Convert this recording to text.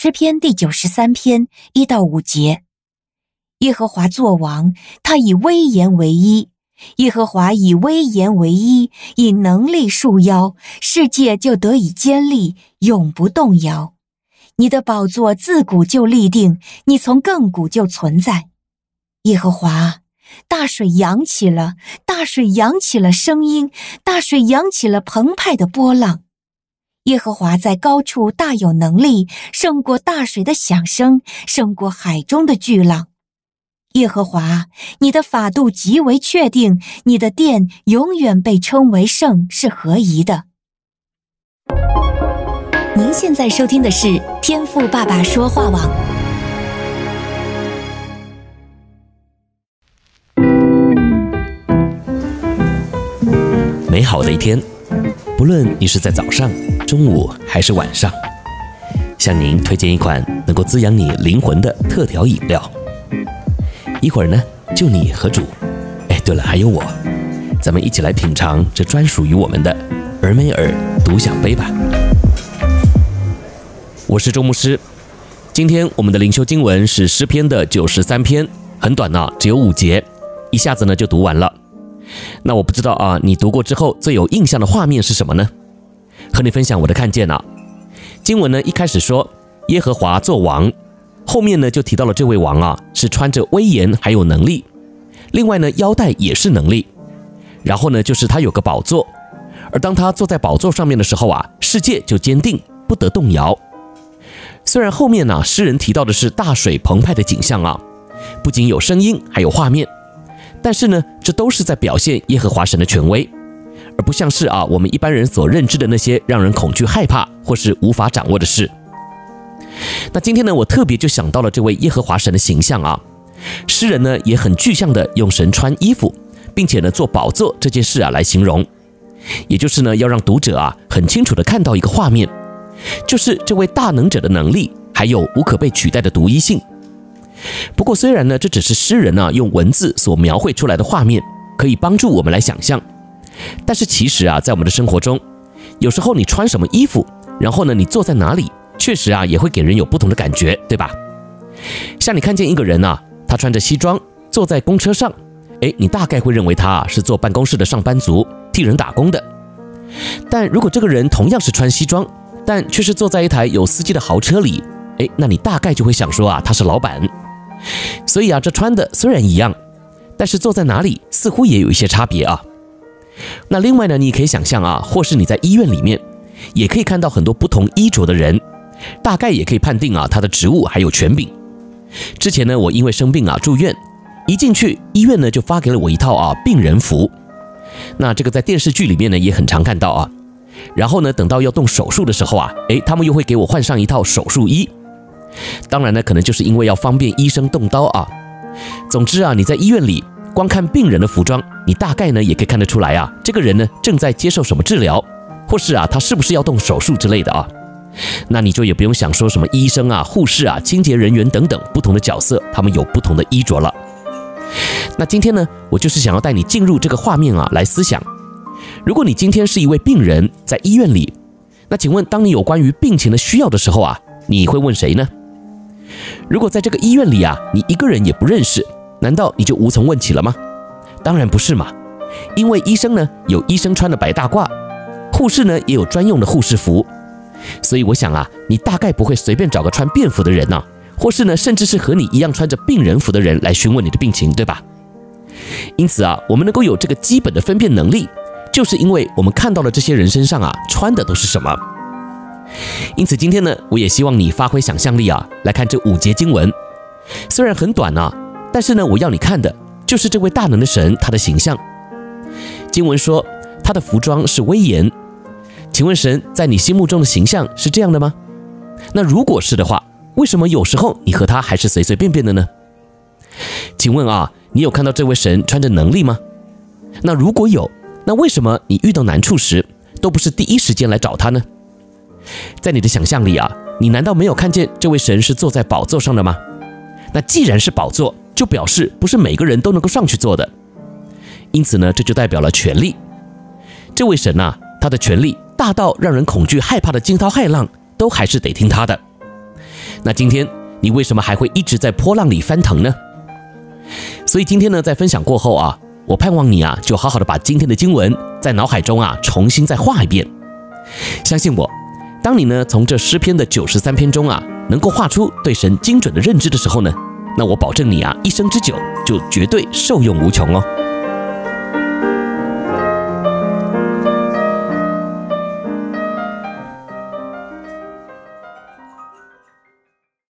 诗篇第九十三篇一到五节：耶和华作王，他以威严为衣；耶和华以威严为衣，以能力束腰，世界就得以坚立，永不动摇。你的宝座自古就立定，你从亘古就存在。耶和华，大水扬起了，大水扬起了声音，大水扬起了澎湃的波浪。耶和华在高处大有能力，胜过大水的响声，胜过海中的巨浪。耶和华，你的法度极为确定，你的殿永远被称为圣，是合宜的。您现在收听的是天赋爸爸说话网。美好的一天，不论你是在早上。中午还是晚上，向您推荐一款能够滋养你灵魂的特调饮料。一会儿呢，就你和主，哎，对了，还有我，咱们一起来品尝这专属于我们的尔梅尔独享杯吧。我是周牧师，今天我们的灵修经文是诗篇的九十三篇，很短呢，只有五节，一下子呢就读完了。那我不知道啊，你读过之后最有印象的画面是什么呢？和你分享我的看见啊，经文呢一开始说耶和华作王，后面呢就提到了这位王啊是穿着威严还有能力，另外呢腰带也是能力，然后呢就是他有个宝座，而当他坐在宝座上面的时候啊，世界就坚定不得动摇。虽然后面呢诗人提到的是大水澎湃的景象啊，不仅有声音还有画面，但是呢这都是在表现耶和华神的权威。而不像是啊，我们一般人所认知的那些让人恐惧、害怕或是无法掌握的事。那今天呢，我特别就想到了这位耶和华神的形象啊。诗人呢也很具象的用神穿衣服，并且呢做宝座这件事啊来形容，也就是呢要让读者啊很清楚的看到一个画面，就是这位大能者的能力，还有无可被取代的独一性。不过虽然呢这只是诗人呢用文字所描绘出来的画面，可以帮助我们来想象。但是其实啊，在我们的生活中，有时候你穿什么衣服，然后呢，你坐在哪里，确实啊，也会给人有不同的感觉，对吧？像你看见一个人啊，他穿着西装坐在公车上，诶，你大概会认为他啊是坐办公室的上班族，替人打工的。但如果这个人同样是穿西装，但却是坐在一台有司机的豪车里，诶，那你大概就会想说啊，他是老板。所以啊，这穿的虽然一样，但是坐在哪里似乎也有一些差别啊。那另外呢，你也可以想象啊，或是你在医院里面，也可以看到很多不同衣着的人，大概也可以判定啊他的职务还有权柄。之前呢，我因为生病啊住院，一进去医院呢就发给了我一套啊病人服。那这个在电视剧里面呢也很常看到啊。然后呢，等到要动手术的时候啊，诶，他们又会给我换上一套手术衣。当然呢，可能就是因为要方便医生动刀啊。总之啊，你在医院里。光看病人的服装，你大概呢也可以看得出来啊，这个人呢正在接受什么治疗，或是啊他是不是要动手术之类的啊？那你就也不用想说什么医生啊、护士啊、清洁人员等等不同的角色，他们有不同的衣着了。那今天呢，我就是想要带你进入这个画面啊，来思想，如果你今天是一位病人，在医院里，那请问当你有关于病情的需要的时候啊，你会问谁呢？如果在这个医院里啊，你一个人也不认识。难道你就无从问起了吗？当然不是嘛，因为医生呢有医生穿的白大褂，护士呢也有专用的护士服，所以我想啊，你大概不会随便找个穿便服的人呐、啊，或是呢甚至是和你一样穿着病人服的人来询问你的病情，对吧？因此啊，我们能够有这个基本的分辨能力，就是因为我们看到了这些人身上啊穿的都是什么。因此今天呢，我也希望你发挥想象力啊，来看这五节经文，虽然很短呢、但是呢，我要你看的就是这位大能的神，他的形象。经文说他的服装是威严，请问神在你心目中的形象是这样的吗？那如果是的话，为什么有时候你和他还是随随便便的呢？请问啊，你有看到这位神穿着能力吗？那如果有，那为什么你遇到难处时都不是第一时间来找他呢？在你的想象里啊，你难道没有看见这位神是坐在宝座上的吗？那既然是宝座，就表示不是每个人都能够上去做的，因此呢，这就代表了权力。这位神呐，他的权力大到让人恐惧害怕的惊涛骇浪都还是得听他的。那今天你为什么还会一直在波浪里翻腾呢？所以今天呢，在分享过后啊，我盼望你啊，就好好的把今天的经文在脑海中啊重新再画一遍。相信我，当你呢从这诗篇的九十三篇中啊，能够画出对神精准的认知的时候呢，那我保证你啊，一生之久就绝对受用无穷哦。